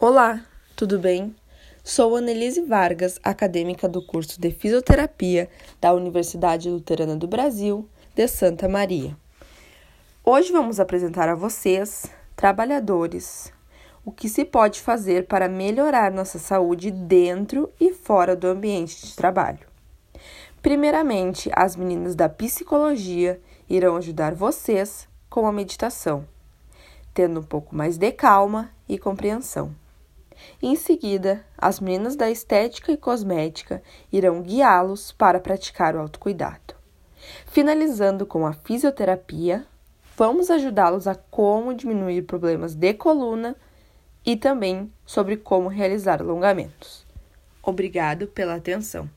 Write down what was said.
Olá, tudo bem? Sou Annelise Vargas, acadêmica do curso de Fisioterapia da Universidade Luterana do Brasil, de Santa Maria. Hoje vamos apresentar a vocês, trabalhadores, o que se pode fazer para melhorar nossa saúde dentro e fora do ambiente de trabalho. Primeiramente, as meninas da psicologia irão ajudar vocês com a meditação, tendo um pouco mais de calma e compreensão. Em seguida, as meninas da estética e cosmética irão guiá-los para praticar o autocuidado. Finalizando com a fisioterapia, vamos ajudá-los a como diminuir problemas de coluna e também sobre como realizar alongamentos. Obrigado pela atenção.